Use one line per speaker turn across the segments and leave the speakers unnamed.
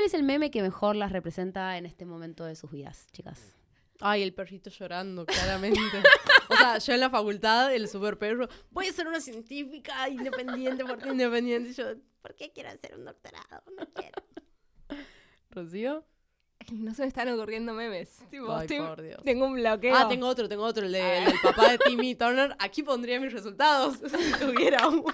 ¿Cuál es el meme que mejor las representa en este momento de sus vidas, chicas?
Ay, el perrito llorando, claramente. o sea, yo en la facultad, el super perro, voy a ser una científica independiente, porque independiente. Y yo, ¿por qué quiero hacer un doctorado? No quiero. ¿Rocío?
No se me están ocurriendo memes. Tipo,
Ay,
estoy-
por Dios.
Tengo un bloqueo.
Ah, tengo otro, tengo otro, el, de- el del papá de Timmy Turner. Aquí pondría mis resultados, si tuviera uno.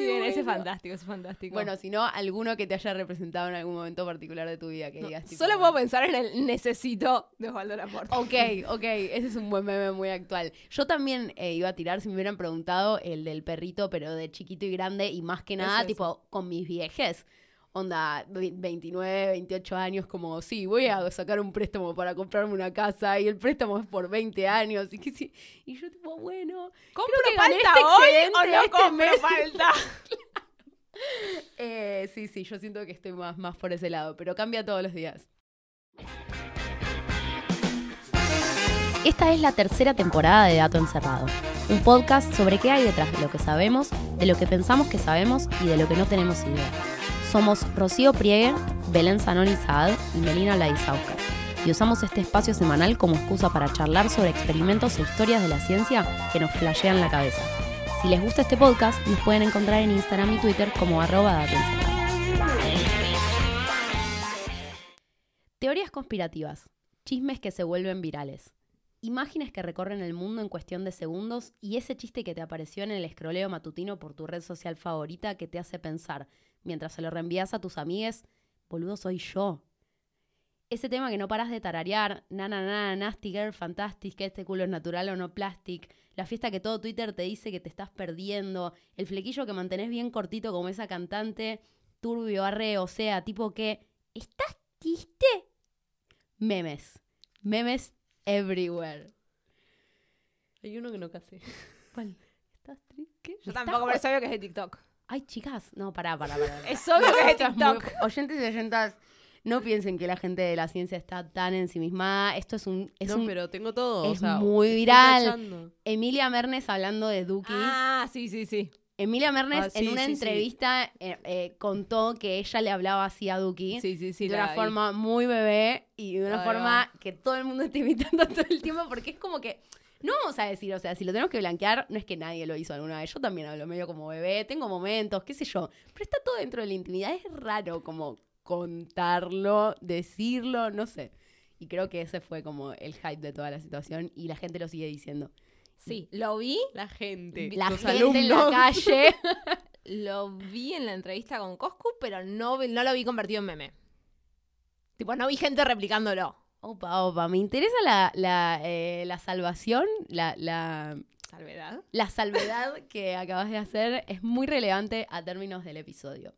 Muy bien, ese es fantástico, ese es fantástico.
Bueno, si no, alguno que te haya representado en algún momento particular de tu vida que digas. tipo,
solo puedo pensar en el necesito de Osvaldo Laporte.
Ok, ok, ese es un buen meme muy actual. Yo también eh, iba a tirar, si me hubieran preguntado, el del perrito, pero de chiquito y grande, y más que nada, tipo, con mis viejes. Onda, ve- 29, 28 años, como, sí, voy a sacar un préstamo para comprarme una casa, y el préstamo es por 20 años, y, que sí, y yo tipo, bueno,
¿Compro
que gané
palta
este
hoy o no
este
compro
mes?
palta?
eh, sí, sí, yo siento que estoy más, más por ese lado, pero cambia todos los días. Esta es la tercera temporada de Dato Encerrado, un podcast sobre qué hay detrás de lo que sabemos, de lo que pensamos que sabemos y de lo que no tenemos idea. Somos Rocío Priegue, Belén Zanoni Saad y Melina Laizaucas, y usamos este espacio semanal como excusa para charlar sobre experimentos e historias de la ciencia que nos flashean la cabeza. Si les gusta este podcast, nos pueden encontrar en Instagram y Twitter como arroba. Teorías conspirativas, chismes que se vuelven virales, imágenes que recorren el mundo en cuestión de segundos y ese chiste que te apareció en el escroleo matutino por tu red social favorita que te hace pensar, mientras se lo reenvías a tus amigues, boludo soy yo. Ese tema que no paras de tararear, na na na, nasty girl, fantastic, que este culo es natural o no plastic, la fiesta que todo Twitter te dice que te estás perdiendo, el flequillo que mantenés bien cortito como esa cantante, turbio, arre, o sea, tipo que, ¿estás triste? Memes. Memes everywhere.
Hay uno que no casé.
¿Cuál? ¿Estás triste?
Yo tampoco, pero obvio que es de TikTok.
Ay, chicas, no, pará, pará, pará.
Es obvio que es
es muy-
TikTok.
Oyentes y oyentas, no piensen que la gente de la ciencia está tan ensimismada. Esto es un... Es
no,
un
pero tengo todo. o
es
sea,
muy viral. Emilia Mernes hablando de Duki.
Ah, sí, sí, sí.
Emilia Mernes
Ah,
en una
sí, sí.
entrevista eh, eh, contó que ella le hablaba así a Duki.
Sí, sí, sí.
de una forma muy bebé y de una forma que todo el mundo está imitando todo el tiempo porque es como que no vamos a decir, o sea, si lo tenemos que blanquear, no es que nadie lo hizo alguna vez. Yo también hablo medio como bebé, tengo momentos, qué sé yo, pero está todo dentro de la intimidad. Es raro como contarlo, decirlo, no sé. Y creo que ese fue como el hype de toda la situación y la gente lo sigue diciendo.
Sí, lo vi.
La gente.
La
los
gente en la
alumnos.
calle.
Lo vi en la entrevista con Coscu, pero no, no lo vi convertido en meme. Tipo, no vi gente replicándolo.
Opa, opa, me interesa la, la, eh, la salvación, la, la,
Salvedad.
La salvedad que acabas de hacer es muy relevante a términos del episodio.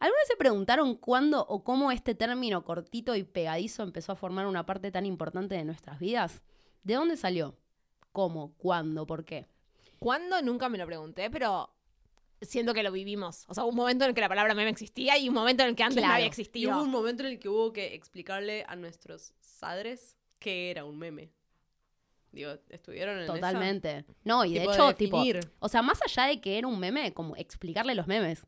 ¿Alguna vez se preguntaron cuándo o cómo este término cortito y pegadizo empezó a formar una parte tan importante de nuestras vidas? ¿De dónde salió? ¿Cómo? ¿Cuándo? ¿Por qué?
¿Cuándo? Nunca me lo pregunté, pero siento que lo vivimos. O sea, hubo un momento en el que la palabra meme existía y un momento en el que antes no
Claro.
había
Y
existido.
hubo un momento en el que hubo que explicarle a nuestros padres qué era un meme. Digo, ¿estuvieron en esa?
Totalmente. No, y de
Tipo,
hecho, tipo,
definir.
o sea, más allá de que era un meme, como explicarle los memes.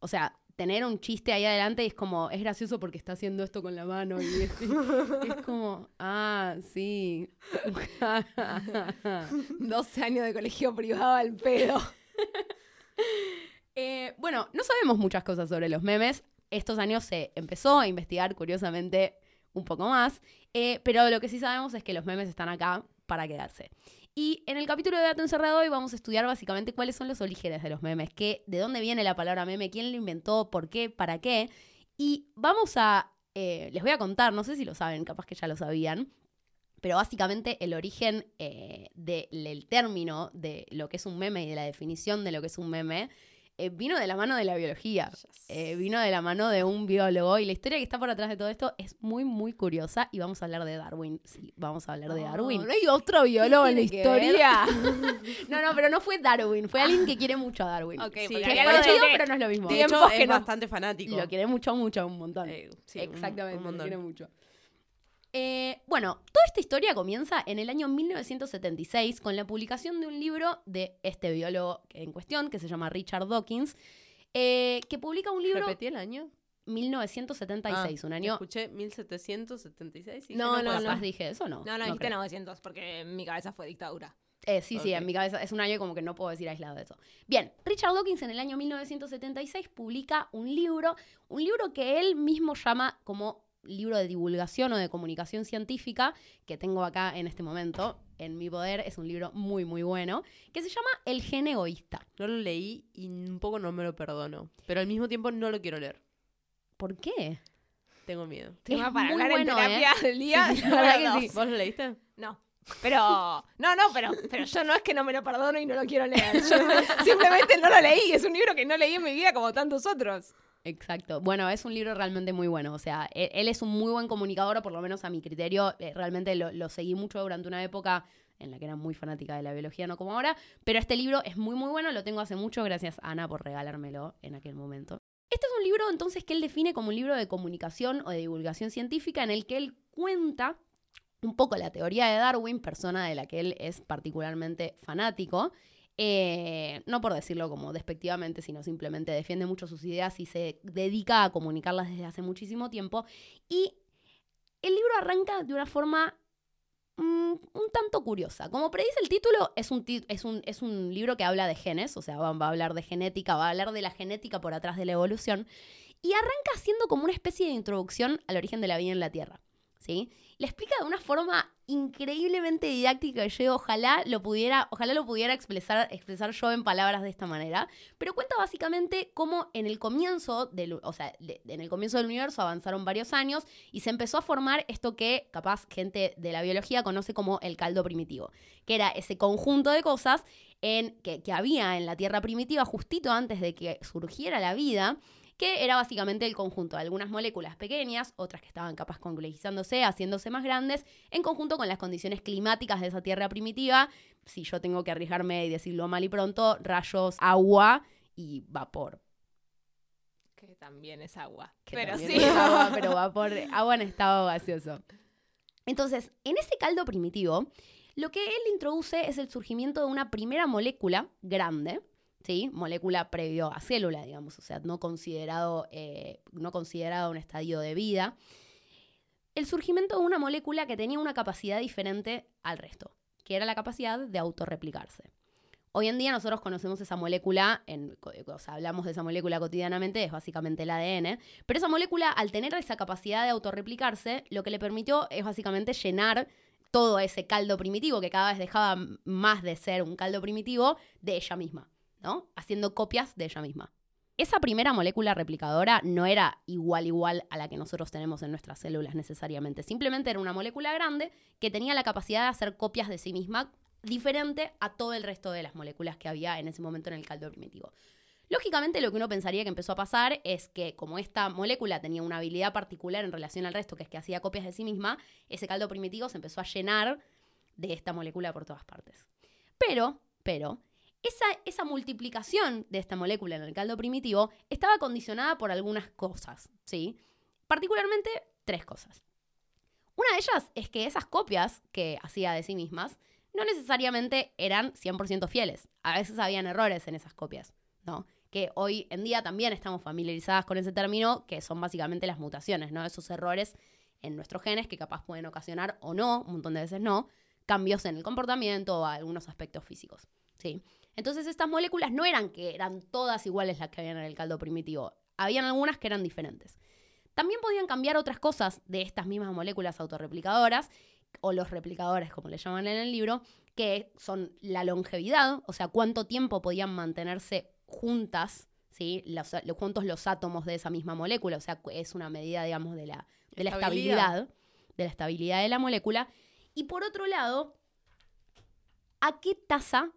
O sea, tener un chiste ahí adelante y es como, es gracioso porque está haciendo esto con la mano y es, es como, ah, sí.
12 años de colegio privado al pedo.
Eh, bueno, no sabemos muchas cosas sobre los memes. Estos años se empezó a investigar, curiosamente, un poco más. Eh, pero lo que sí sabemos es que los memes están acá para quedarse. Y en el capítulo de Dato Encerrado hoy vamos a estudiar básicamente cuáles son los orígenes de los memes, qué, de dónde viene la palabra meme, quién lo inventó, por qué, para qué. Y vamos a, eh, les voy a contar, no sé si lo saben, capaz que ya lo sabían, pero básicamente el origen eh, del término de lo que es un meme y de la definición de lo que es un meme eh, vino de la mano de la biología, eh, vino de la mano de un biólogo y la historia que está por atrás de todo esto es muy, muy curiosa y vamos a hablar de Darwin. Sí, vamos a hablar de Darwin.
No hay otro biólogo en la historia.
No, no, pero no fue Darwin, fue alguien que quiere mucho a Darwin.
Ok,
Sí,
porque
es parecido, pero no es lo mismo.
De hecho,
que
es
no-
bastante fanático.
Lo quiere mucho, mucho, un montón.
Eh, sí,
Exactamente,
un
lo
montón.
quiere mucho. Eh, bueno, toda esta historia comienza en el año 1976 con la publicación de un libro de este biólogo en cuestión, que se llama Richard Dawkins, eh, que publica un libro
¿Repetí el año?
1976,
Ah,
un año...
Escuché 1776 y
No, no,
puede
Capaz dije eso, ¿no?
No, no, dijiste
creo.
900, porque en mi cabeza fue dictadura.
Eh, sí, sí, en mi cabeza es un año como que no puedo decir aislado de eso. Bien, Richard Dawkins en el año 1976 publica un libro, un libro que él mismo llama como libro de divulgación o de comunicación científica, que tengo acá en este momento en mi poder, es un libro muy, muy bueno, que se llama El gen egoísta.
No lo leí y un poco no me lo perdono. Pero al mismo tiempo no lo quiero leer.
¿Por qué?
Tengo miedo.
Tema para
muy
hablar
bueno,
en terapia
¿eh?
del día.
Sí, sí, sí.
¿Vos lo leíste?
No. Pero, no, no, pero, pero yo no es que no me lo perdono y no lo quiero leer. Yo simplemente no lo leí. Es un libro que no leí en mi vida como tantos otros.
Exacto. Bueno, es un libro realmente muy bueno. O sea, e- él, es un muy buen comunicador, por lo menos a mi criterio. Eh, Realmente lo, lo seguí mucho durante una época en la que era muy fanática de la biología, no como ahora. Pero este libro es muy, muy bueno. Lo tengo hace mucho. Gracias, Ana, por regalármelo en aquel momento. Este es un libro, entonces, que él define como un libro de comunicación o de divulgación científica en el que él cuenta un poco la teoría de Darwin, persona de la que él es particularmente fanático. Eh, no por decirlo como despectivamente, sino simplemente defiende mucho sus ideas y se dedica a comunicarlas desde hace muchísimo tiempo. Y el libro arranca de una forma mm, un tanto curiosa. Como predice el título, es un, es, un, es un libro que habla de genes, o sea, va, va a hablar de genética, va a hablar de la genética por atrás de la evolución. Y arranca siendo como una especie de introducción al origen de la vida en la Tierra. ¿Sí? Le explica de una forma increíblemente didáctica que ojalá lo pudiera, ojalá lo pudiera expresar, expresar yo en palabras de esta manera, pero cuenta básicamente cómo en el comienzo del, o sea, en el comienzo del universo avanzaron varios años y se empezó a formar esto que capaz gente de la biología conoce como el caldo primitivo, que era ese conjunto de cosas en, que, que había en la Tierra primitiva justito antes de que surgiera la vida, que era básicamente el conjunto de algunas moléculas pequeñas, otras que estaban capaz complejizándose, haciéndose más grandes, en conjunto con las condiciones climáticas de esa Tierra primitiva, si yo tengo que arriesgarme y decirlo mal y pronto, rayos, agua y vapor.
Que también es agua.
que
pero sí.
es agua, pero vapor, agua en estado gaseoso. Entonces, en ese caldo primitivo, lo que él introduce es el surgimiento de una primera molécula grande, ¿sí? Molécula previo a célula, digamos, o sea, no considerado, eh, no considerado un estadio de vida. El surgimiento de una molécula que tenía una capacidad diferente al resto, que era la capacidad de autorreplicarse. Hoy en día nosotros conocemos esa molécula, hablamos de esa molécula cotidianamente, es básicamente el ADN, pero esa molécula, al tener esa capacidad de autorreplicarse, lo que le permitió es básicamente llenar todo ese caldo primitivo, que cada vez dejaba más de ser un caldo primitivo, de ella misma, ¿no? Haciendo copias de ella misma. Esa primera molécula replicadora no era igual igual a la que nosotros tenemos en nuestras células necesariamente. Simplemente era una molécula grande que tenía la capacidad de hacer copias de sí misma diferente a todo el resto de las moléculas que había en ese momento en el caldo primitivo. Lógicamente lo que uno pensaría que empezó a pasar es que como esta molécula tenía una habilidad particular en relación al resto, que es que hacía copias de sí misma, ese caldo primitivo se empezó a llenar de esta molécula por todas partes. Pero, pero, esa, esa multiplicación de esta molécula en el caldo primitivo estaba condicionada por algunas cosas, ¿sí? Particularmente tres cosas. Una de ellas es que esas copias que hacía de sí mismas no necesariamente eran 100% fieles. A veces habían errores en esas copias, ¿no? Que hoy en día también estamos familiarizadas con ese término, que son básicamente las mutaciones, ¿no? Esos errores en nuestros genes que capaz pueden ocasionar o no, un montón de veces no, cambios en el comportamiento o algunos aspectos físicos, ¿sí? Entonces estas moléculas no eran que eran todas iguales las que habían en el caldo primitivo, habían algunas que eran diferentes. También podían cambiar otras cosas de estas mismas moléculas autorreplicadoras, o los replicadores, como le llaman en el libro, que son la longevidad, o sea, cuánto tiempo podían mantenerse juntas, ¿sí? Los, juntos los átomos de esa misma molécula, o sea, es una medida, digamos, de la, de la
Estabilidad.
estabilidad, de la estabilidad de la molécula. Y por otro lado, ¿a qué tasa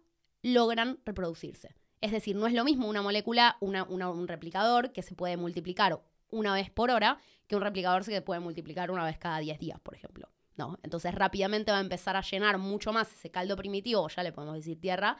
logran reproducirse? Es decir, no es lo mismo una molécula, una- un replicador que se puede multiplicar una vez por hora que un replicador que se puede multiplicar una vez cada 10 días, por ejemplo. ¿no? Entonces rápidamente va a empezar a llenar mucho más ese caldo primitivo, ya le podemos decir tierra,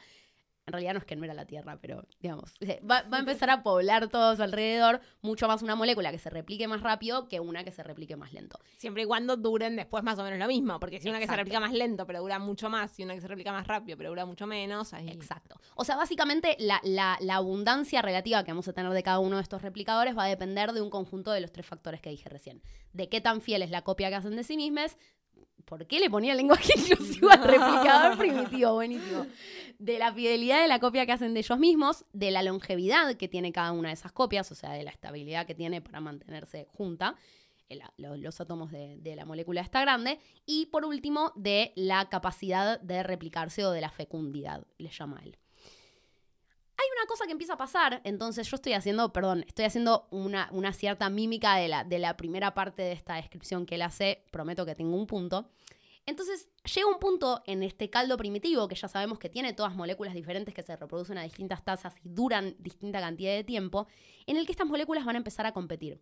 en realidad no es que no era la Tierra, pero digamos, va, va a empezar a poblar todo a su alrededor mucho más una molécula que se replique más rápido que una que se replique más lento.
Siempre y cuando duren después más o menos lo mismo. Porque si una que se replica más lento, pero dura mucho más, y una que se replica más rápido, pero dura mucho menos, ahí.
Exacto. O sea, básicamente la, la- la abundancia relativa que vamos a tener de cada uno de estos replicadores va a depender de un conjunto de los tres factores que dije recién. De qué tan fiel es la copia que hacen de sí mismas. ¿Por qué le ponía el lenguaje inclusivo al replicador primitivo? Buenísimo. De la fidelidad de la copia que hacen de ellos mismos, de la longevidad que tiene cada una de esas copias, o sea, de la estabilidad que tiene para mantenerse junta, el- los átomos de, de la molécula esta grande, y por último, de la capacidad de replicarse o de la fecundidad, le llama él. Hay una cosa que empieza a pasar, entonces yo estoy haciendo, perdón, estoy haciendo una, una cierta mímica de la, de la primera parte de esta descripción que él hace, prometo que tengo un punto. Entonces llega un punto en este caldo primitivo, que ya sabemos que tiene todas moléculas diferentes que se reproducen a distintas tasas y duran distinta cantidad de tiempo, en el que estas moléculas van a empezar a competir.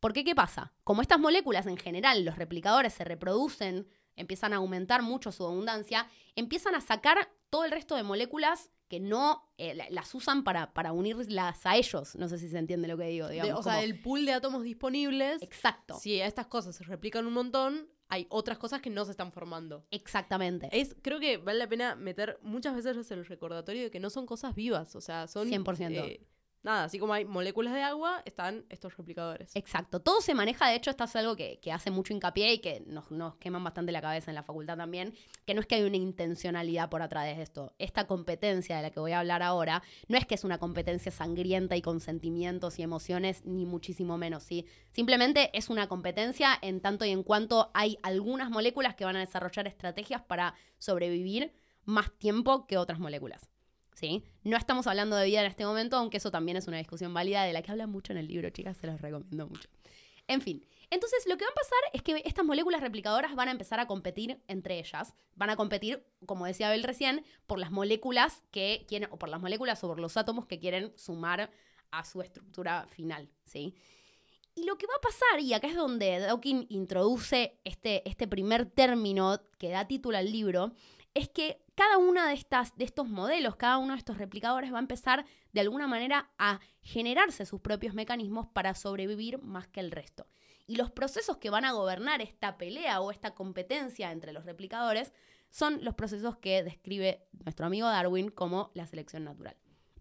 ¿Por qué qué pasa? Como estas moléculas en general, los replicadores se reproducen, empiezan a aumentar mucho su abundancia, empiezan a sacar todo el resto de moléculas que no eh, la- las usan para, para unirlas a ellos. No sé si se entiende lo que digo.
De-
Digamos,
o sea, el pool de átomos disponibles,
Exacto.
si a estas cosas se replican un montón, hay otras cosas que no se están formando.
Exactamente.
Es, creo que vale la pena meter muchas veces el recordatorio de que no son cosas vivas, o sea, son...
100%.
eh, nada, así como hay moléculas de agua, están estos replicadores.
Exacto. Todo se maneja, de hecho, esto es algo que, que hace mucho hincapié y que nos, nos queman bastante la cabeza en la facultad también, que no es que hay una intencionalidad por atrás de esto. Esta competencia de la que voy a hablar ahora, no es que es una competencia sangrienta y con sentimientos y emociones, ni muchísimo menos, ¿sí? Simplemente es una competencia en tanto y en cuanto hay algunas moléculas que van a desarrollar estrategias para sobrevivir más tiempo que otras moléculas. ¿Sí? No estamos hablando de vida en este momento, aunque eso también es una discusión válida de la que habla mucho en el libro, chicas, se los recomiendo mucho. En fin, entonces lo que va a pasar es que estas moléculas replicadoras van a empezar a competir entre ellas. Van a competir, como decía Abel recién, por las moléculas que quieren, o por las moléculas o por los átomos que quieren sumar a su estructura final, ¿sí? Y lo que va a pasar, y acá es donde Dawkins introduce este, este primer término que da título al libro, es que cada una de, de estos modelos, cada uno de estos replicadores va a empezar de alguna manera a generarse sus propios mecanismos para sobrevivir más que el resto. Y los procesos que van a gobernar esta pelea o esta competencia entre los replicadores son los procesos que describe nuestro amigo Darwin como la selección natural.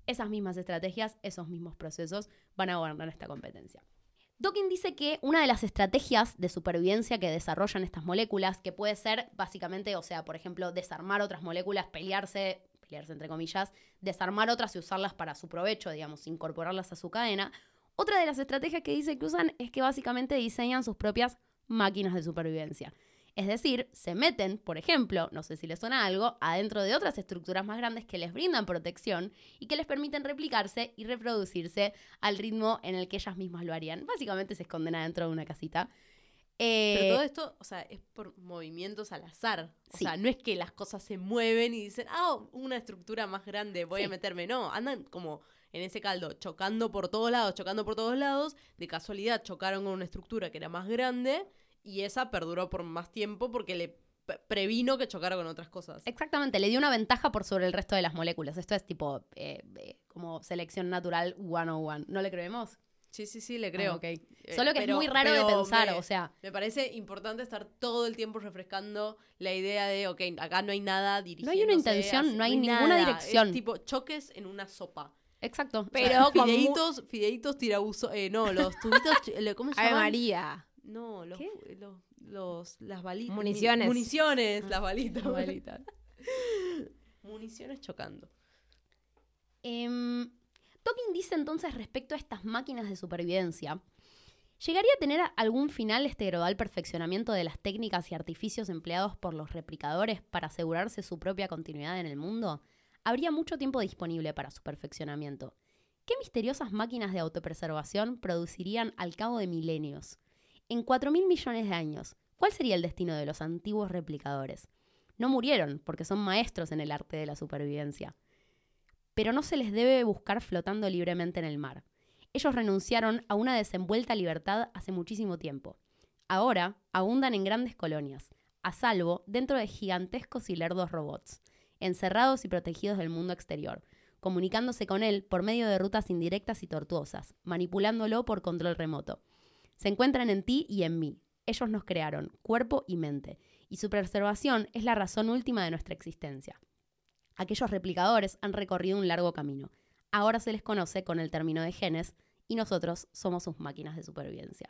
Esas mismas estrategias, esos mismos procesos van a gobernar esta competencia. Dawkins dice que una de las estrategias de supervivencia que desarrollan estas moléculas, que puede ser básicamente, o sea, por ejemplo, desarmar otras moléculas, pelearse, pelearse entre comillas, desarmar otras y usarlas para su provecho, digamos, incorporarlas a su cadena. Otra de las estrategias que dice que usan es que básicamente diseñan sus propias máquinas de supervivencia. Es decir, se meten, por ejemplo, no sé si les suena algo, adentro de otras estructuras más grandes que les brindan protección y que les permiten replicarse y reproducirse al ritmo en el que ellas mismas lo harían. Básicamente se esconden adentro de una casita. Eh,
Pero todo esto, o sea, es por movimientos al azar. O
Sí.
sea, no es que las cosas se mueven y dicen, ah, una estructura más grande, voy
Sí.
a meterme. No, andan como en ese caldo, chocando por todos lados, chocando por todos lados. De casualidad chocaron con una estructura que era más grande y esa perduró por más tiempo porque le pre- previno que chocara con otras cosas.
Exactamente, le dio una ventaja por sobre el resto de las moléculas. Esto es tipo eh, eh, como selección natural 101. ¿No le creemos?
Sí, sí, sí, le creo.
Ah, ok.
Eh,
Solo que
pero-
es muy raro de pensar,
me-
o sea,
Me parece importante estar todo el tiempo refrescando la idea de, ok, acá no hay nada dirigiéndose.
intención,
hacia-
no hay ninguna
nada.
dirección.
Es tipo choques en una sopa.
exacto.
Pero
mu-
fideitos, fideitos tirabuzo, eh, no, los tubitos, ¿cómo se
Ave
llaman?
María.
No, los,
¿Qué?
los, los- las balitas.
Municiones.
Municiones, las balitas.
Abuelita.
Municiones chocando.
Em, Tolkien dice entonces respecto a estas máquinas de supervivencia, ¿llegaría a tener algún final este gradual perfeccionamiento de las técnicas y artificios empleados por los replicadores para asegurarse su propia continuidad en el mundo? Habría mucho tiempo disponible para su perfeccionamiento. ¿Qué misteriosas máquinas de autopreservación producirían al cabo de milenios? En 4.000 millones de años, ¿cuál sería el destino de los antiguos replicadores? No murieron porque son maestros en el arte de la supervivencia pero no se les debe buscar flotando libremente en el mar. Ellos renunciaron a una desenvuelta libertad hace muchísimo tiempo. Ahora abundan en grandes colonias, a salvo dentro de gigantescos y lerdos robots, encerrados y protegidos del mundo exterior, comunicándose con él por medio de rutas indirectas y tortuosas, manipulándolo por control remoto. Se encuentran en ti y en mí. Ellos nos crearon, cuerpo y mente, y su preservación es la razón última de nuestra existencia. Aquellos replicadores han recorrido un largo camino. Ahora se les conoce con el término de genes y nosotros somos sus máquinas de supervivencia.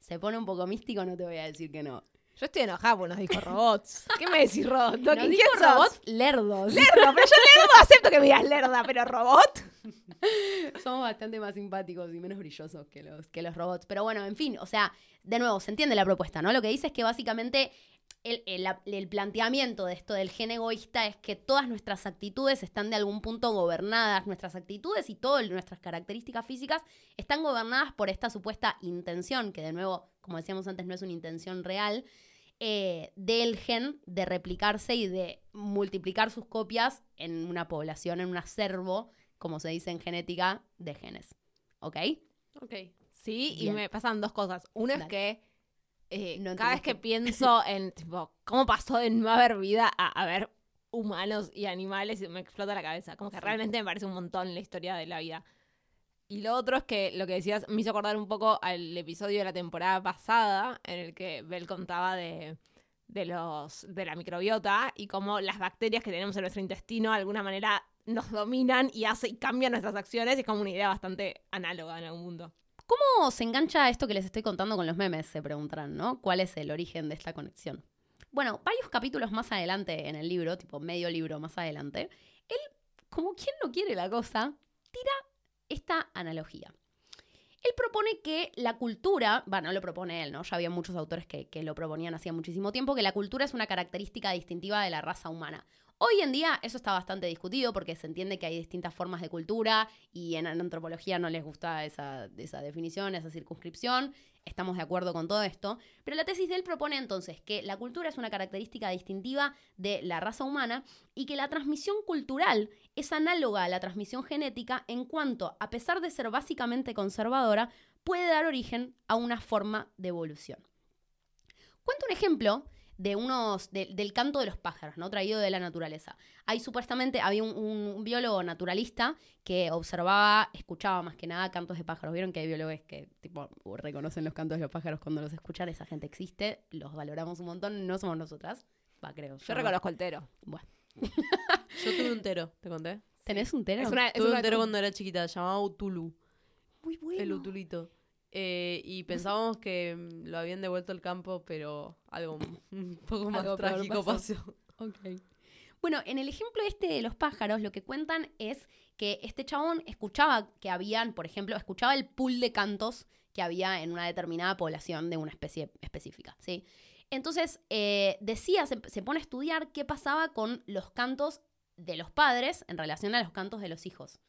Se pone un poco místico, no te voy a decir que no.
Yo estoy enojada porque nos dijo robots. ¿Qué me decís robot?
Nos
¿Quién
dijo robots lerdos.
Lerdo, pero yo lerdo acepto que me digas lerda, pero robot.
Somos bastante más simpáticos y menos brillosos que los, que los robots. Pero bueno, en fin, o sea, de nuevo, se entiende la propuesta, ¿no? Lo que dice es que básicamente el, el- la- el planteamiento de esto del gen egoísta es que todas nuestras actitudes están de algún punto gobernadas, nuestras actitudes y todas nuestras características físicas están gobernadas por esta supuesta intención, que de nuevo, como decíamos antes, no es una intención real, eh, del gen de replicarse y de multiplicar sus copias en una población, en un acervo, como se dice en genética, de genes. ¿Ok?
Ok.
Sí, y me pasan dos cosas. Una es que eh,
No
cada vez que pienso en, tipo, cómo pasó de no haber vida a haber humanos y animales, y me explota la cabeza. Como que
Sí.
realmente me parece un montón la historia de la vida. Y lo otro es que lo que decías me hizo acordar un poco al episodio de la temporada pasada, en el que Bell contaba de, de, los, de la microbiota y cómo las bacterias que tenemos en nuestro intestino de alguna manera nos dominan y, hace, y cambian nuestras acciones. Es como una idea bastante análoga en algún mundo.
¿Cómo se engancha esto que les estoy contando con los memes? Se preguntarán, ¿no? ¿Cuál es el origen de esta conexión? Bueno, varios capítulos más adelante en el libro, tipo medio libro más adelante, él, como quien no quiere la cosa, tira esta analogía. Él propone que la cultura, bueno, no lo propone él, ¿no? Ya había muchos autores que, que lo proponían hacía muchísimo tiempo, que la cultura es una característica distintiva de la raza humana. Hoy en día eso está bastante discutido porque se entiende que hay distintas formas de cultura y en antropología no les gusta esa, esa definición, esa circunscripción. Estamos de acuerdo con todo esto. Pero la tesis de él propone entonces que la cultura es una característica distintiva de la raza humana y que la transmisión cultural es análoga a la transmisión genética en cuanto, a pesar de ser básicamente conservadora, puede dar origen a una forma de evolución. Cuento un ejemplo de unos de- del canto de los pájaros, ¿no? Traído de la naturaleza. Hay supuestamente, había un, un- un biólogo naturalista que observaba, escuchaba más que nada cantos de pájaros. Vieron que hay biólogos que tipo reconocen los cantos de los pájaros cuando los escuchan, esa gente existe, los valoramos un montón, no somos nosotras. Va, creo.
Yo
no.
reconozco el tero.
Yo tuve un tero, ¿te conté?
¿Tenés un tero?
Es una, es
tuve
una-
un tero cuando era chiquita, llamaba Utulu.
Muy bueno.
El Utulito. Eh, y pensábamos que mm, lo habían devuelto al campo, pero algo un poco más
Algo
trágico
pasó.
pasó.
Bueno, en el ejemplo este de los pájaros, lo que cuentan es que este chabón escuchaba que habían, por ejemplo, escuchaba el pool de cantos que había en una determinada población de una especie específica, ¿sí? Entonces, eh, decía, se, se pone a estudiar qué pasaba con los cantos de los padres en relación a los cantos de los hijos.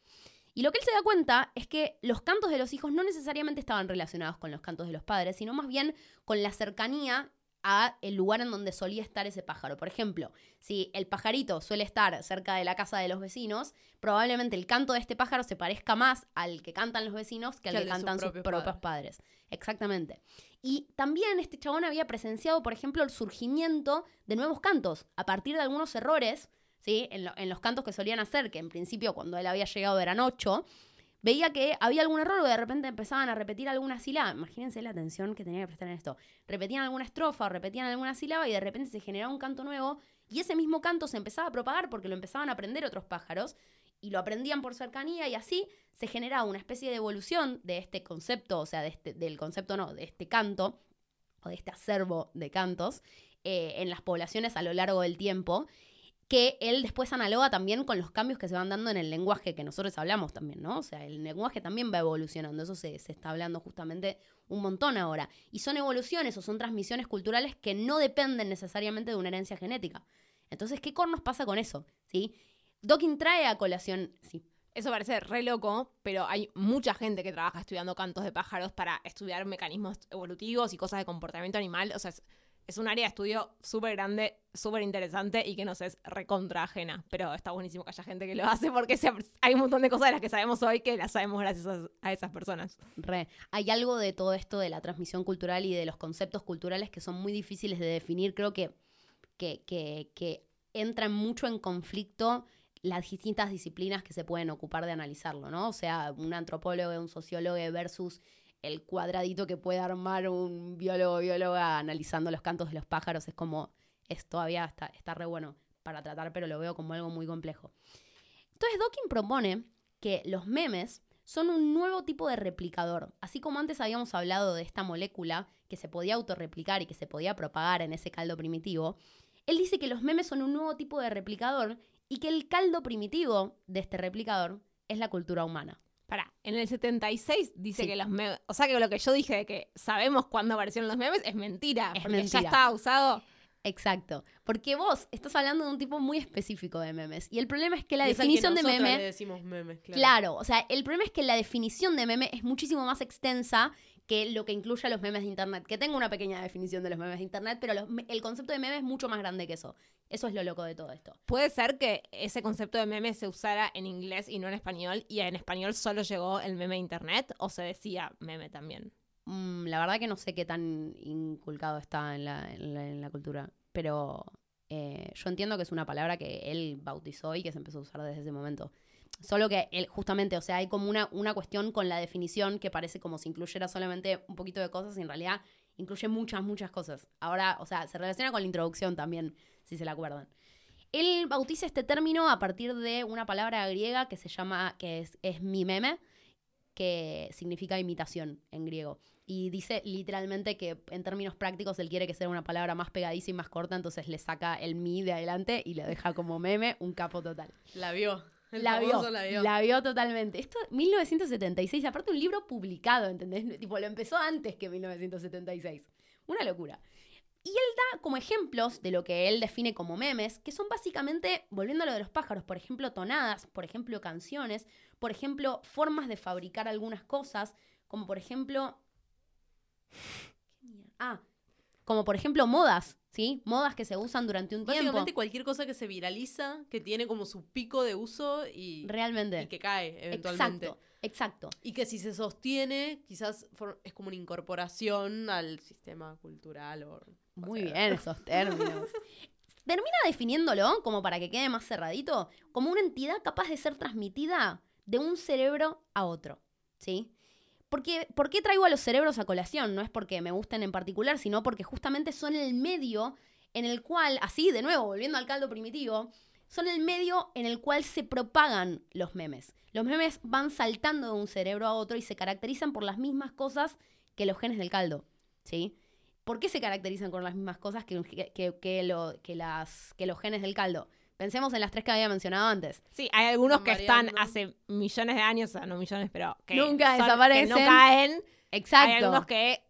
Y lo que él se da cuenta es que los cantos de los hijos no necesariamente estaban relacionados con los cantos de los padres, sino más bien con la cercanía a el lugar en donde solía estar ese pájaro. Por ejemplo, si el pajarito suele estar cerca de la casa de los vecinos, probablemente el canto de este pájaro se parezca más al que cantan los vecinos que al
Que sus
cantan sus
propios
propios padres. Exactamente. Y también este chabón había presenciado, por ejemplo, el surgimiento de nuevos cantos a partir de algunos errores, en los cantos que solían hacer, que en principio cuando él había llegado eran ocho, veía que había algún error o de repente empezaban a repetir alguna sílaba. Imagínense la atención que tenía que prestar en esto. Repetían alguna estrofa o repetían alguna sílaba y de repente se generaba un canto nuevo y ese mismo canto se empezaba a propagar porque lo empezaban a aprender otros pájaros y lo aprendían por cercanía y así se generaba una especie de evolución de este concepto, o sea, de este- del concepto no, de este canto o de este acervo de cantos eh, en las poblaciones a lo largo del tiempo que él después analoga también con los cambios que se van dando en el lenguaje que nosotros hablamos también, ¿no? O sea, el lenguaje también va evolucionando, eso se, se está hablando justamente un montón ahora. Y son evoluciones o son transmisiones culturales que no dependen necesariamente de una herencia genética. Entonces, ¿qué cornos pasa con eso? ¿Sí? Dawkins trae a colación, sí,
Eso parece re loco, pero hay mucha gente que trabaja estudiando cantos de pájaros para estudiar mecanismos evolutivos y cosas de comportamiento animal. O sea, es un área de estudio súper grande, súper interesante y que nos es recontra ajena. Pero está buenísimo que haya gente que lo hace porque hay un montón de cosas de las que sabemos hoy que las sabemos gracias a, a esas personas.
Re. Hay algo de todo esto de la transmisión cultural y de los conceptos culturales que son muy difíciles de definir. Creo que, que, que, que entran mucho en conflicto las distintas disciplinas que se pueden ocupar de analizarlo, ¿no? O sea, un antropólogo, un sociólogo versus el cuadradito que puede armar un biólogo bióloga analizando los cantos de los pájaros es como, es todavía está, está re bueno para tratar, pero lo veo como algo muy complejo. Entonces Dawkins propone que los memes son un nuevo tipo de replicador. Así como antes habíamos hablado de esta molécula que se podía autorreplicar y que se podía propagar en ese caldo primitivo, él dice que los memes son un nuevo tipo de replicador y que el caldo primitivo de este replicador es la cultura humana.
Para, en el 76 dice
Sí.
que los memes. O sea que lo que yo dije de que sabemos cuándo aparecieron los memes es mentira.
Es
porque
mentira.
ya estaba usado.
Exacto. Porque vos estás hablando de un tipo muy específico de memes. Y el problema es que la
Y es al que
definición de meme.
le decimos memes, claro.
Claro, o sea, el problema es que la definición de meme es muchísimo más extensa que lo que incluye a los memes de internet. Que tengo una pequeña definición de los memes de internet, pero los el concepto de meme es mucho más grande que eso. Eso es lo loco de todo esto.
Puede ser que ese concepto de meme se usara en inglés y no en español, y en español solo llegó el meme a internet, o se decía meme también.
Mm, la verdad que no sé qué tan inculcado está en la, en la- en la cultura, pero eh, yo entiendo que es una palabra que él bautizó y que se empezó a usar desde ese momento. Solo que justamente, o sea, hay como una, una cuestión con la definición que parece como si incluyera solamente un poquito de cosas y en realidad incluye muchas, muchas cosas. Ahora, o sea, se relaciona con la introducción también, si se la acuerdan. Él bautiza este término a partir de una palabra griega que se llama, que es, es mimeme, que significa imitación en griego. Y dice literalmente que en términos prácticos él quiere que sea una palabra más pegadiza y más corta, entonces le saca el mi de adelante y le deja como meme un capo total.
La vio. El
La vio,
la vio.
la vio totalmente. Esto 1976, aparte un libro publicado, ¿entendés? Tipo, lo empezó antes que 1976. Una locura. Y él da como ejemplos de lo que él define como memes, que son básicamente, volviendo a lo de los pájaros, por ejemplo, tonadas, por ejemplo, canciones, por ejemplo, formas de fabricar algunas cosas, como por ejemplo... Ah, como por ejemplo modas, ¿sí? Modas que se usan durante un
Básicamente
tiempo.
cualquier cosa que se viraliza, que tiene como su pico de uso y,
Realmente.
y que cae eventualmente.
Exacto, exacto.
Y que si se sostiene, quizás es como una incorporación al sistema cultural o...
Muy
o sea,
bien esos términos. Termina definiéndolo, como para que quede más cerradito, como una entidad capaz de ser transmitida de un cerebro a otro. ¿Sí? Porque, ¿Por qué traigo a los cerebros a colación? No es porque me gusten en particular, sino porque justamente son el medio en el cual, así de nuevo, volviendo al caldo primitivo, son el medio en el cual se propagan los memes. Los memes van saltando de un cerebro a otro y se caracterizan por las mismas cosas que los genes del caldo. ¿Sí? ¿Por qué se caracterizan con las mismas cosas que, que- que que los genes del caldo? Pensemos en las tres que había mencionado antes.
Sí, hay algunos que están hace millones de años, o sea, no millones, pero que
Nunca
son-
desaparecen.
Que no caen.
Exacto.
Hay algunos que,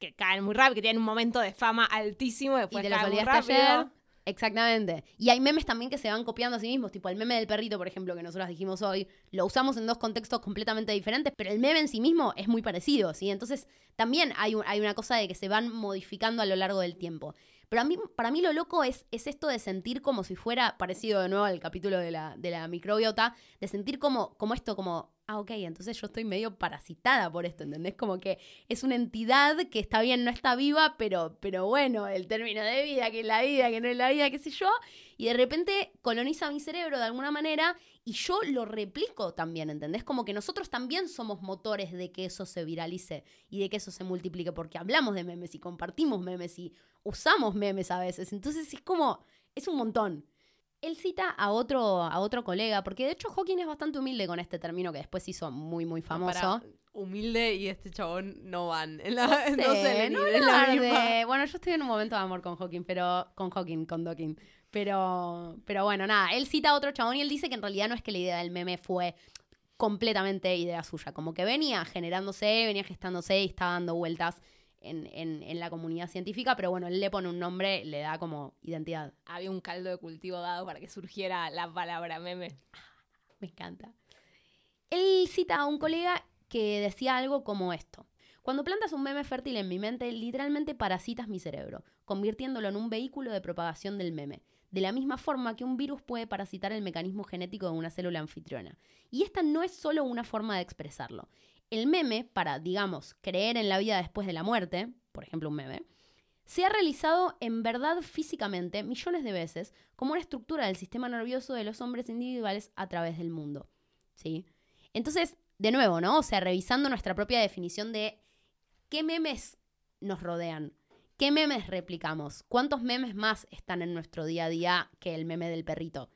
que caen muy rápido, que tienen un momento de fama altísimo y
y
después
te los
caen muy rápido.
ayer. Exactamente. Y hay memes también que se van copiando a sí mismos, tipo el meme del perrito, por ejemplo, que nosotros dijimos hoy, lo usamos en dos contextos completamente diferentes, pero el meme en sí mismo es muy parecido, ¿sí? Entonces también hay, un- hay una cosa de que se van modificando a lo largo del tiempo. Pero a para mí lo loco es, es esto de sentir como si fuera, parecido de nuevo al capítulo de la, de la microbiota, de sentir como, como esto, como, ah, ok, entonces yo estoy medio parasitada por esto, ¿entendés? Como que es una entidad que está bien, no está viva, pero, pero bueno, el término de vida, que es la vida, que no es la vida, qué sé yo, y de repente coloniza mi cerebro de alguna manera y yo lo replico también, ¿entendés? Como que nosotros también somos motores de que eso se viralice y de que eso se multiplique, porque hablamos de memes y compartimos memes y usamos memes a veces, entonces es como, es un montón. Él cita a otro, a otro colega, porque de hecho Hawking es bastante humilde con este término que después hizo muy, muy famoso.
Para, humilde y este chabón no van. En la,
sé,
no se
no
la
de- Bueno, yo estoy en un momento de amor con Hawking, pero. Con Hawking, con Dawkins. Pero. Pero bueno, nada. Él cita a otro chabón y él dice que en realidad no es que la idea del meme fue completamente idea suya. Como que venía generándose, venía gestándose y estaba dando vueltas en, en- en la comunidad científica, pero bueno, él le pone un nombre, le da como identidad.
Había un caldo de cultivo dado para que surgiera la palabra meme.
Me encanta. Él cita a un colega que decía algo como esto. Cuando plantas un meme fértil en mi mente, literalmente parasitas mi cerebro, convirtiéndolo en un vehículo de propagación del meme, de la misma forma que un virus puede parasitar el mecanismo genético de una célula anfitriona. Y esta no es solo una forma de expresarlo. El meme, para, digamos, creer en la vida después de la muerte, por ejemplo un meme, se ha realizado en verdad físicamente millones de veces como una estructura del sistema nervioso de los hombres individuales a través del mundo. ¿Sí? Entonces, de nuevo, ¿no? O sea, revisando nuestra propia definición de qué memes nos rodean, qué memes replicamos, cuántos memes más están en nuestro día a día que el meme del perrito.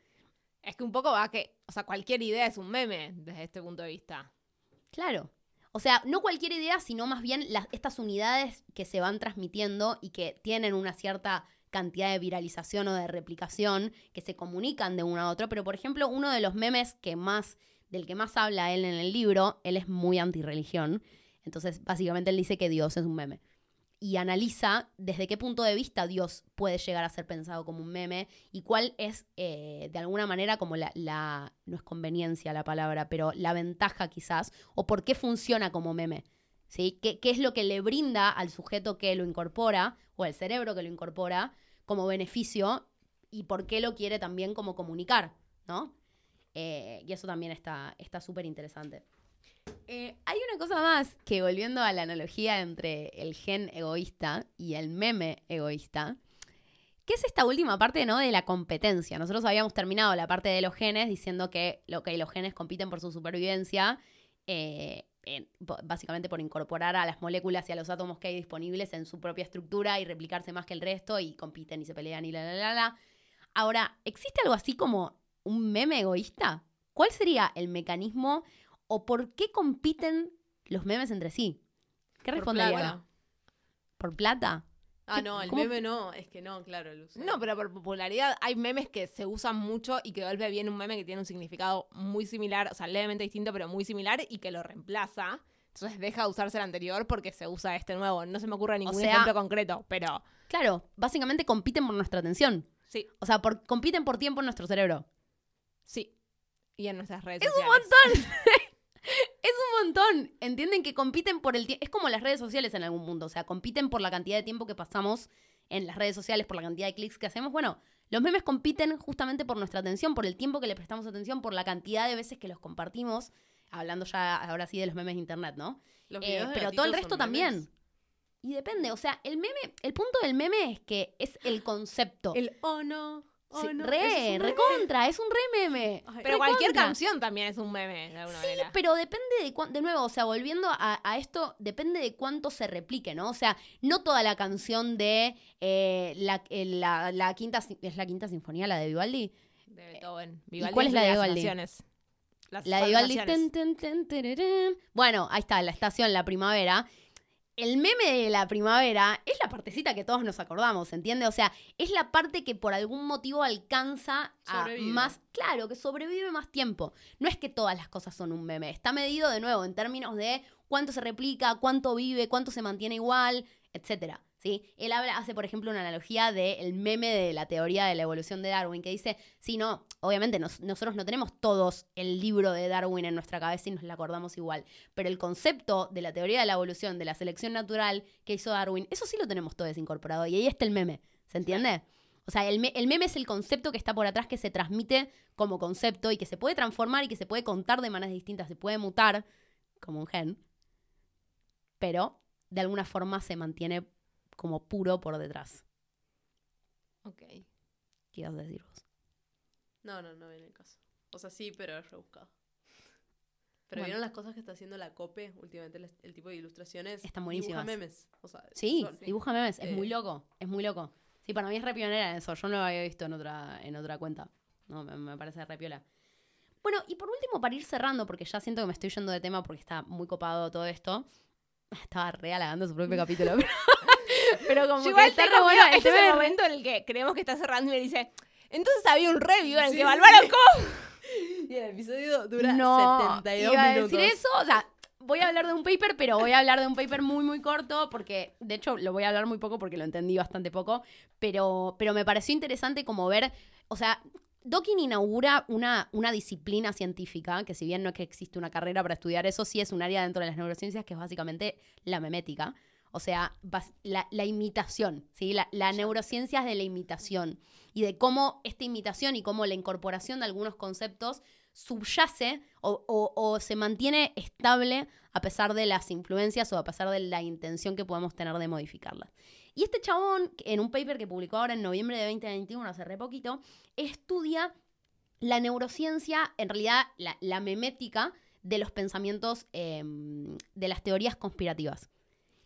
Es que un poco va que, o sea, cualquier idea es un meme desde este punto de vista.
Claro. O sea, no cualquier idea, sino más bien las, estas unidades que se van transmitiendo y que tienen una cierta cantidad de viralización o de replicación, que se comunican de uno a otro. Pero, por ejemplo, uno de los memes que más, del que más habla él en el libro, él es muy antirreligión. Entonces, básicamente, él dice que Dios es un meme y analiza desde qué punto de vista Dios puede llegar a ser pensado como un meme y cuál es, eh, de alguna manera, como la, la, no es conveniencia la palabra, pero la ventaja quizás, o por qué funciona como meme. ¿sí? ¿Qué, ¿Qué es lo que le brinda al sujeto que lo incorpora, o al cerebro que lo incorpora, como beneficio, y por qué lo quiere también como comunicar, ¿no? Eh, y eso también está súper interesante. Eh, hay una cosa más que volviendo a la analogía entre el gen egoísta y el meme egoísta, que es esta última parte ¿no? de la competencia. Nosotros habíamos terminado la parte de los genes diciendo que que los genes compiten por su supervivencia, eh, básicamente por incorporar a las moléculas y a los átomos que hay disponibles en su propia estructura y replicarse más que el resto y compiten y se pelean y la la la la. Ahora, ¿existe algo así como un meme egoísta? ¿Cuál sería el mecanismo o por qué compiten los memes entre sí? ¿Qué respondería? ¿Por plata?
Ah, no, el meme no, es que no, claro.
No, pero por popularidad hay memes que se usan mucho y que vuelve bien un meme que tiene un significado muy similar, o sea, levemente distinto, pero muy similar y que lo reemplaza. Entonces deja de usarse el anterior porque se usa este nuevo. No se me ocurre ningún ejemplo concreto, pero.
Claro, básicamente compiten por nuestra atención.
Sí.
O sea, compiten por tiempo en nuestro cerebro.
Sí. Y en nuestras redes
¡Es
sociales.
¡Es un montón! es un montón. Entienden que compiten por el tiempo. Es como las redes sociales en algún mundo. O sea, compiten por la cantidad de tiempo que pasamos en las redes sociales, por la cantidad de clics que hacemos. Bueno, los memes compiten justamente por nuestra atención, por el tiempo que le prestamos atención, por la cantidad de veces que los compartimos. Hablando ya ahora sí de los memes de internet, ¿no? Eh, pero todo el resto también. Y depende, o sea, el meme, el punto del meme es que es el concepto.
El oh no. Oh,
re, es recontra, es un re meme.
pero cualquier canción también es un meme, de alguna
sí, pero depende de cuánto, de nuevo, o sea, volviendo a, esto, depende de cuánto se replique, ¿no? O sea, no toda la canción de eh, la, la, quinta, es la quinta sinfonía, la de Vivaldi.
De Beethoven.
Vivaldi ¿Y cuál es la de Vivaldi? la de Vivaldi. bueno, ahí está, la estación, la primavera el meme de la primavera es la partecita que todos nos acordamos, ¿entiende? O sea, es la parte que por algún motivo alcanza a más, claro, que sobrevive más tiempo. No es que todas las cosas son un meme, está medido de nuevo en términos de cuánto se replica, cuánto vive, cuánto se mantiene igual, etcétera. ¿Sí? Él habla, hace, por ejemplo, una analogía del meme de la teoría de la evolución de Darwin, que dice, sí, no, obviamente nosotros no tenemos todos el libro de Darwin en nuestra cabeza y nos la acordamos igual, pero el concepto de la teoría de la evolución, de la selección natural que hizo Darwin, eso sí lo tenemos todos incorporado, y ahí está el meme, ¿se entiende? O sea, el, el, meme es el concepto que está por atrás, que se transmite como concepto y que se puede transformar y que se puede contar de maneras distintas, se puede mutar como un gen, pero de alguna forma se mantiene como puro por detrás.
Ok.
¿Qué ibas a decir vos?
No, no, no viene el caso. O sea, sí, pero es rebuscado. Pero vieron las cosas que está haciendo la COPE últimamente, el, tipo de ilustraciones.
Están buenísimas.
Dibuja memes. O sea,
sí, dibuja memes. Es muy loco. Es muy loco. Sí, para mí es re pionera en eso. Yo no lo había visto en otra, en otra cuenta. No, me, parece re piola. Bueno, y por último, para ir cerrando, porque ya siento que me estoy yendo de tema porque está muy copado todo esto. Estaba regalando su propio capítulo.
Pero como que está re bueno. Este es el momento en el que creemos que está cerrando y me dice, entonces había un review en el que Balbaro
Y el episodio dura no, 72 iba a decir
eso, o sea, voy a hablar de un paper, pero voy a hablar de un paper muy, muy corto, porque de hecho lo voy a hablar muy poco porque lo entendí bastante poco, pero, pero me pareció interesante como ver, o sea, Dawkins inaugura una, una disciplina científica, que si bien no es que existe una carrera para estudiar eso, sí es un área dentro de las neurociencias que es básicamente la memética. O sea, la, imitación, ¿sí? La, la neurociencia es de la imitación y de cómo esta imitación y cómo la incorporación de algunos conceptos subyace o, o- o se mantiene estable a pesar de las influencias o a pesar de la intención que podamos tener de modificarlas. Y este chabón, en un paper que publicó ahora en noviembre de 2021, hace re poquito, estudia la neurociencia, en realidad la, la memética de los pensamientos, eh, de las teorías conspirativas.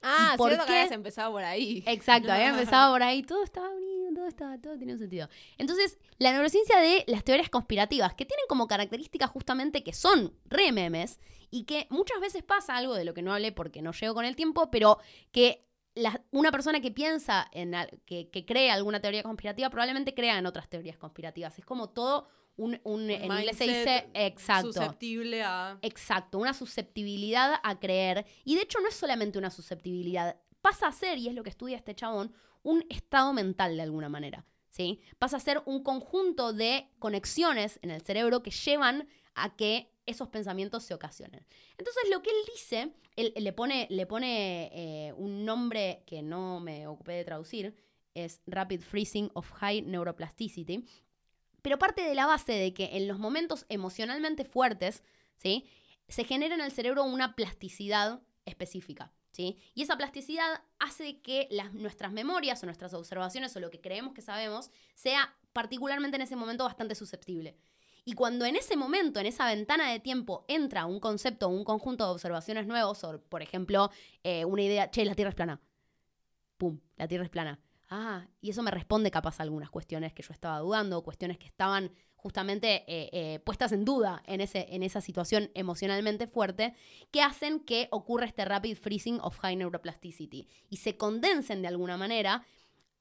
Ah,
por
cierto
qué?
que habías empezado por ahí.
Exacto, había empezado por ahí, todo estaba unido, todo estaba, todo tenía un sentido. Entonces, la neurociencia de las teorías conspirativas, que tienen como característica justamente que son re memes, y que muchas veces pasa algo de lo que no hablé porque no llego con el tiempo, pero que la- una persona que piensa en que, que cree alguna teoría conspirativa probablemente crea en otras teorías conspirativas. Es como todo un, un- en inglés se dice exacto.
Susceptible a.
Exacto, una susceptibilidad a creer. Y de hecho no es solamente una susceptibilidad, pasa a ser, y es lo que estudia este chabón, un estado mental de alguna manera. ¿sí? Pasa a ser un conjunto de conexiones en el cerebro que llevan a que esos pensamientos se ocasionen. Entonces lo que él dice, él, él le pone, le pone eh, un nombre que no me ocupé de traducir, es Rapid Freezing of High Neuroplasticity, pero parte de la base de que en los momentos emocionalmente fuertes, ¿sí? se genera en el cerebro una plasticidad específica. ¿sí? Y esa plasticidad hace que las, nuestras memorias o nuestras observaciones o lo que creemos que sabemos sea particularmente en ese momento bastante susceptible. Y cuando en ese momento, en esa ventana de tiempo, entra un concepto o un conjunto de observaciones nuevos, o por ejemplo, eh, una idea, che, la Tierra es plana. Pum, la Tierra es plana. Ah, y eso me responde capaz a algunas cuestiones que yo estaba dudando, cuestiones que estaban justamente eh, eh, puestas en duda en, ese, en esa situación emocionalmente fuerte, que hacen que ocurra este rapid freezing of high neuroplasticity y se condensen de alguna manera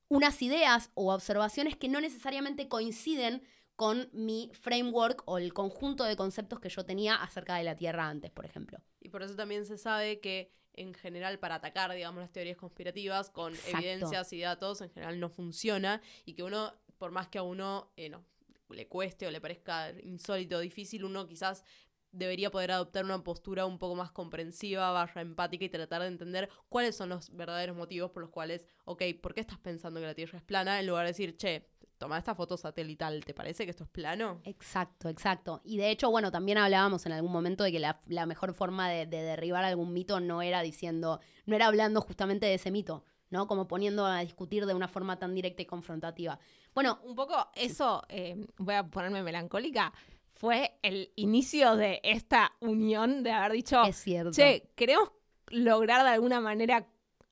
unas ideas o observaciones que no necesariamente coinciden con mi framework o el conjunto de conceptos que yo tenía acerca de la Tierra antes, por ejemplo.
Y por eso también se sabe que, en general, para atacar, digamos, las teorías conspirativas con
Exacto.
evidencias y datos, en general no funciona. Y que uno, por más que a uno eh, no, le cueste o le parezca insólito o difícil, uno quizás debería poder adoptar una postura un poco más comprensiva, barra empática y tratar de entender cuáles son los verdaderos motivos por los cuales, ok, ¿por qué estás pensando que la Tierra es plana? En lugar de decir, che, toma esta foto satelital, ¿te parece que esto es plano?
Exacto, exacto. Y de hecho, bueno, también hablábamos en algún momento de que la, la mejor forma de, de derribar algún mito no era diciendo, no era hablando justamente de ese mito, ¿no? Como poniendo a discutir de una forma tan directa y confrontativa. Bueno,
Un poco eso, eh, voy a ponerme melancólica, fue el inicio de esta unión de haber dicho,
es cierto.
che, queremos lograr de alguna manera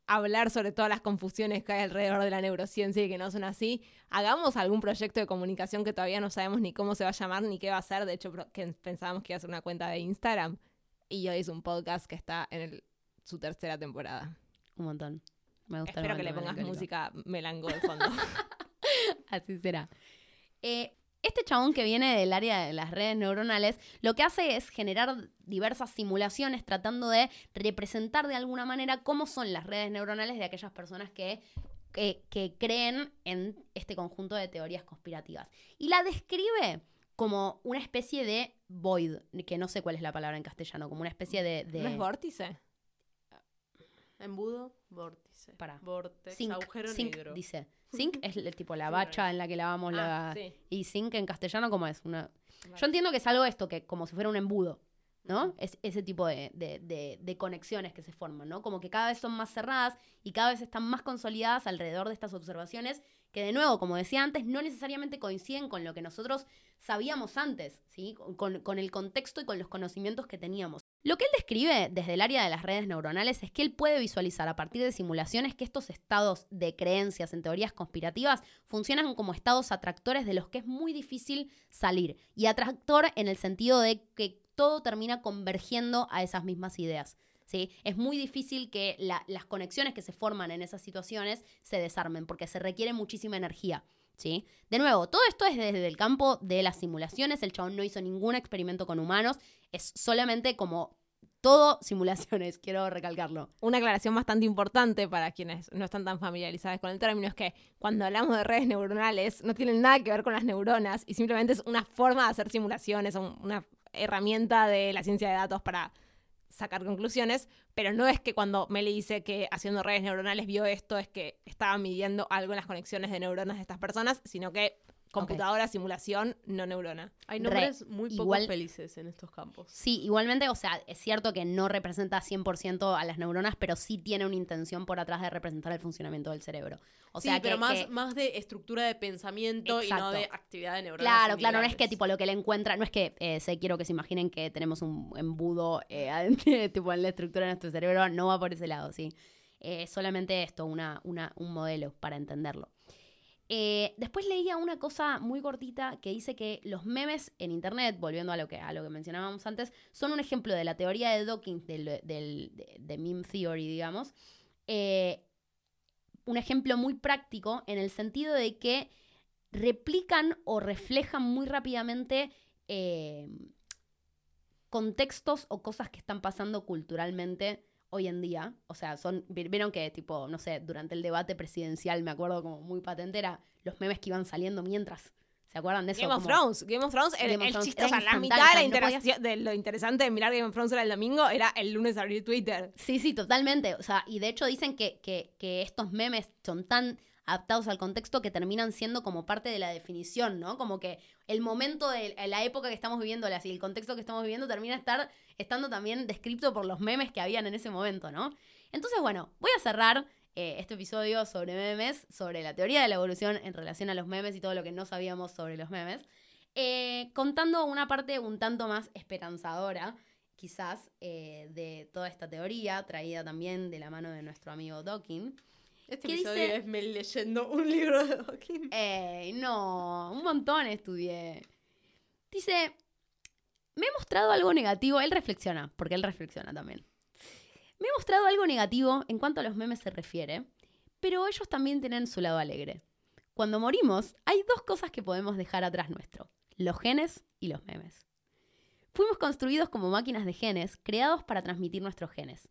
hablar sobre todas las confusiones que hay alrededor de la neurociencia y que no son así. Hagamos algún proyecto de comunicación que todavía no sabemos ni cómo se va a llamar ni qué va a ser. De hecho, que pensábamos que iba a ser una cuenta de Instagram. Y hoy es un podcast que está en el- su tercera temporada.
Un montón. Me gusta
Espero que le pongas
melancólico.
música melango de fondo.
Así será. Eh, este chabón que viene del área de las redes neuronales, lo que hace es generar diversas simulaciones tratando de representar de alguna manera cómo son las redes neuronales de aquellas personas que, que, creen en este conjunto de teorías conspirativas. Y la describe como una especie de void, que no sé cuál es la palabra en castellano, como una especie de... de
¿No es vórtice?
Embudo, vórtice.
Pará.
Vortex,
zinc,
agujero
zinc,
negro.
dice. Zinc es el tipo la bacha en la que lavamos la...
Ah, sí.
Y zinc en castellano, ¿cómo es? Una...
Vale.
Yo entiendo que es algo esto, que como si fuera un embudo, ¿no? Es ese tipo de, de- de- de conexiones que se forman, ¿no? Como que cada vez son más cerradas y cada vez están más consolidadas alrededor de estas observaciones que, de nuevo, como decía antes, no necesariamente coinciden con lo que nosotros sabíamos antes, ¿sí? Con, con el contexto y con los conocimientos que teníamos. Lo que él describe desde el área de las redes neuronales es que él puede visualizar a partir de simulaciones que estos estados de creencias en teorías conspirativas funcionan como estados atractores de los que es muy difícil salir. Y atractor en el sentido de que todo termina convergiendo a esas mismas ideas. ¿sí? Es muy difícil que la- las conexiones que se forman en esas situaciones se desarmen porque se requiere muchísima energía. ¿Sí? De nuevo, todo esto es desde el campo de las simulaciones. El chabón no hizo ningún experimento con humanos. Es solamente como todo simulaciones, quiero recalcarlo.
Una aclaración bastante importante para quienes no están tan familiarizados con el término es que cuando hablamos de redes neuronales no tienen nada que ver con las neuronas y simplemente es una forma de hacer simulaciones, un- una herramienta de la ciencia de datos para sacar conclusiones, pero no es que cuando Meli dice que haciendo redes neuronales vio esto, es que estaba midiendo algo en las conexiones de neuronas de estas personas, sino que computadora, simulación, no neurona.
Hay nombres muy poco
Igual-
felices en estos campos.
Sí, igualmente, o sea, es cierto que no representa 100% a las neuronas, pero sí tiene una intención por atrás de representar el funcionamiento del cerebro. O sea,
sí, pero
que-
más,
que-
más de estructura de pensamiento y no de actividad de neuronas.
Claro, claro, no es que tipo lo que le encuentra, no es que eh, sé, quiero que se imaginen que tenemos un embudo eh, tipo en la estructura de nuestro cerebro, no va por ese lado, sí. Eh, solamente esto, una, una, un modelo para entenderlo. Eh, después leía una cosa muy cortita que dice que los memes en internet, volviendo a lo que, a lo que mencionábamos antes, son un ejemplo de la teoría de Dawkins, del, del- de, de meme theory, digamos. Eh, un ejemplo muy práctico en el sentido de que replican o reflejan muy rápidamente eh, contextos o cosas que están pasando culturalmente hoy en día. O sea, son. vi- Vieron que, tipo, no sé, durante el debate presidencial, me acuerdo como muy patente, era los memes que iban saliendo mientras. ¿Se acuerdan de eso?
Game of
Como-
Thrones, Game of Thrones, el, el chiste,
era
o sea, la mitad de, la
no podías-
interacción- de lo interesante de mirar Game of Thrones era el domingo era el lunes abrir Twitter.
Sí, sí, totalmente. O sea, y de hecho dicen que, que, que estos memes son tan adaptados al contexto que terminan siendo como parte de la definición, ¿no? Como que el momento de la época que estamos viviendo el contexto que estamos viviendo termina estar, estando también descrito por los memes que habían en ese momento, ¿no? Entonces, bueno, voy a cerrar eh, este episodio sobre memes, sobre la teoría de la evolución en relación a los memes y todo lo que no sabíamos sobre los memes, eh, contando una parte un tanto más esperanzadora quizás, eh, de toda esta teoría, traída también de la mano de nuestro amigo Dawkins.
Este
¿Qué
episodio
dice?
es Mel leyendo un libro de Dawkins.
Ey, no, un montón estudié. Dice, me he mostrado algo negativo, él reflexiona, porque él reflexiona también. Me he mostrado algo negativo en cuanto a los memes se refiere, pero ellos también tienen su lado alegre. Cuando morimos, hay dos cosas que podemos dejar atrás nuestro, los genes y los memes. Fuimos construidos como máquinas de genes, creados para transmitir nuestros genes.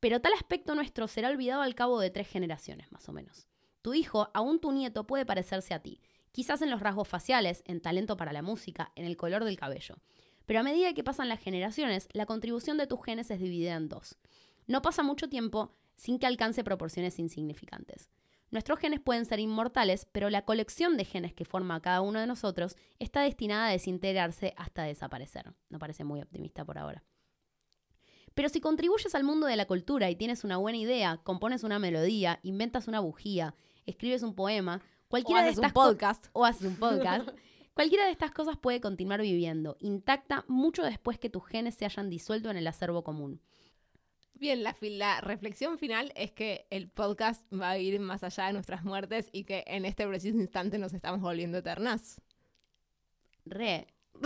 Pero tal aspecto nuestro será olvidado al cabo de tres generaciones, más o menos. Tu hijo, aún tu nieto, puede parecerse a ti, quizás en los rasgos faciales, en talento para la música, en el color del cabello. Pero a medida que pasan las generaciones, la contribución de tus genes es dividida en dos. No pasa mucho tiempo sin que alcance proporciones insignificantes. Nuestros genes pueden ser inmortales, pero la colección de genes que forma cada uno de nosotros está destinada a desintegrarse hasta desaparecer. No parece muy optimista por ahora. Pero si contribuyes al mundo de la cultura y tienes una buena idea, compones una melodía, inventas una bujía, escribes un poema, cualquiera de
haces
estas
podcast.
o haces un podcast, cualquiera de estas cosas puede continuar viviendo, intacta mucho después que tus genes se hayan disuelto en el acervo común.
Bien, la, reflexión final es que el podcast va a ir más allá de nuestras muertes y que en este preciso instante nos estamos volviendo eternas.
Re.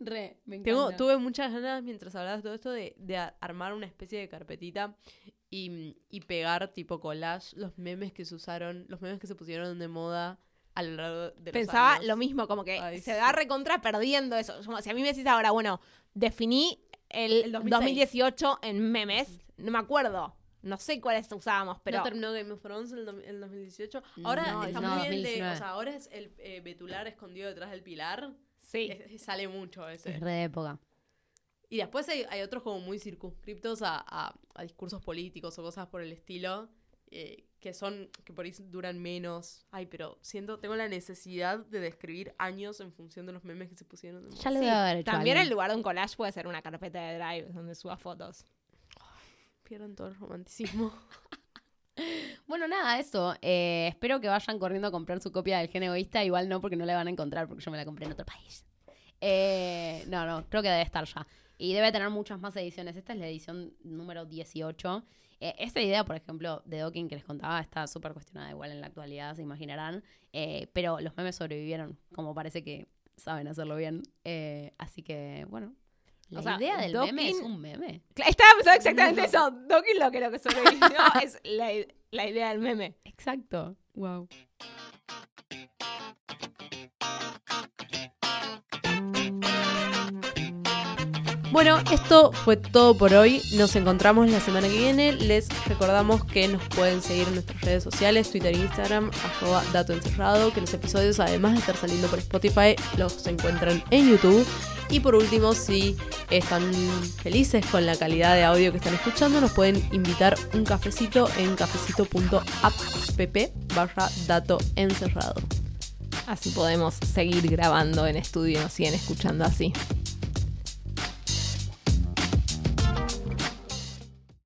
Re, me
Tengo,
encanta.
tuve muchas ganas mientras hablabas de todo esto de, armar una especie de carpetita y, y pegar tipo collage los memes que se usaron, los memes que se pusieron de moda a lo largo de los
Pensaba
años.
lo mismo, como que
Ay,
se
sí.
va recontra perdiendo eso. Como si a mí me decís ahora, bueno, definí el,
El 2006.
2018 en memes, no me acuerdo. No sé cuáles usábamos, pero
¿No terminó Game of Thrones en el, dom- el 2018? Ahora
No,
está
no,
muy bien de...
2019.
O sea, ahora es el eh, Betular escondido detrás del pilar.
sí.
Es- sale mucho ese.
Es re de época.
Y después hay, hay otros como muy circunscriptos a, a- a discursos políticos o cosas por el estilo, eh, que son, que por ahí duran menos. Ay, pero siento, tengo la necesidad de describir años en función de los memes que se pusieron.
Ya lo
Sí,
hecho
También el lugar de un collage puede ser una carpeta de Drive donde suba fotos.
Pierden todo el romanticismo.
Bueno, nada, eso. Eh, espero que vayan corriendo a comprar su copia del Gen Egoísta. Igual no, porque no la van a encontrar, porque yo me la compré en otro país. Eh, no, no, creo que debe estar ya. Y debe tener muchas más ediciones. Esta es la edición número 18. Eh, esta idea, por ejemplo, de Dawkins que les contaba, está súper cuestionada igual en la actualidad, se imaginarán. Eh, pero los memes sobrevivieron, como parece que saben hacerlo bien. Eh, así que, bueno. La
O sea,
idea del meme es un meme.
Estaba pensando exactamente eso. Dawkins lo que lo que sobrevivió es la, la idea del meme.
Exacto. Wow.
Bueno, esto fue todo por hoy. Nos encontramos la semana que viene. Les recordamos que nos pueden seguir en nuestras redes sociales, Twitter e Instagram, arroba dato encerrado, que los episodios, además de estar saliendo por Spotify, los encuentran en YouTube. Y por último, si están felices con la calidad de audio que están escuchando, nos pueden invitar un cafecito en cafecito.app barra dato encerrado.
Así podemos seguir grabando en estudio, nos siguen escuchando así.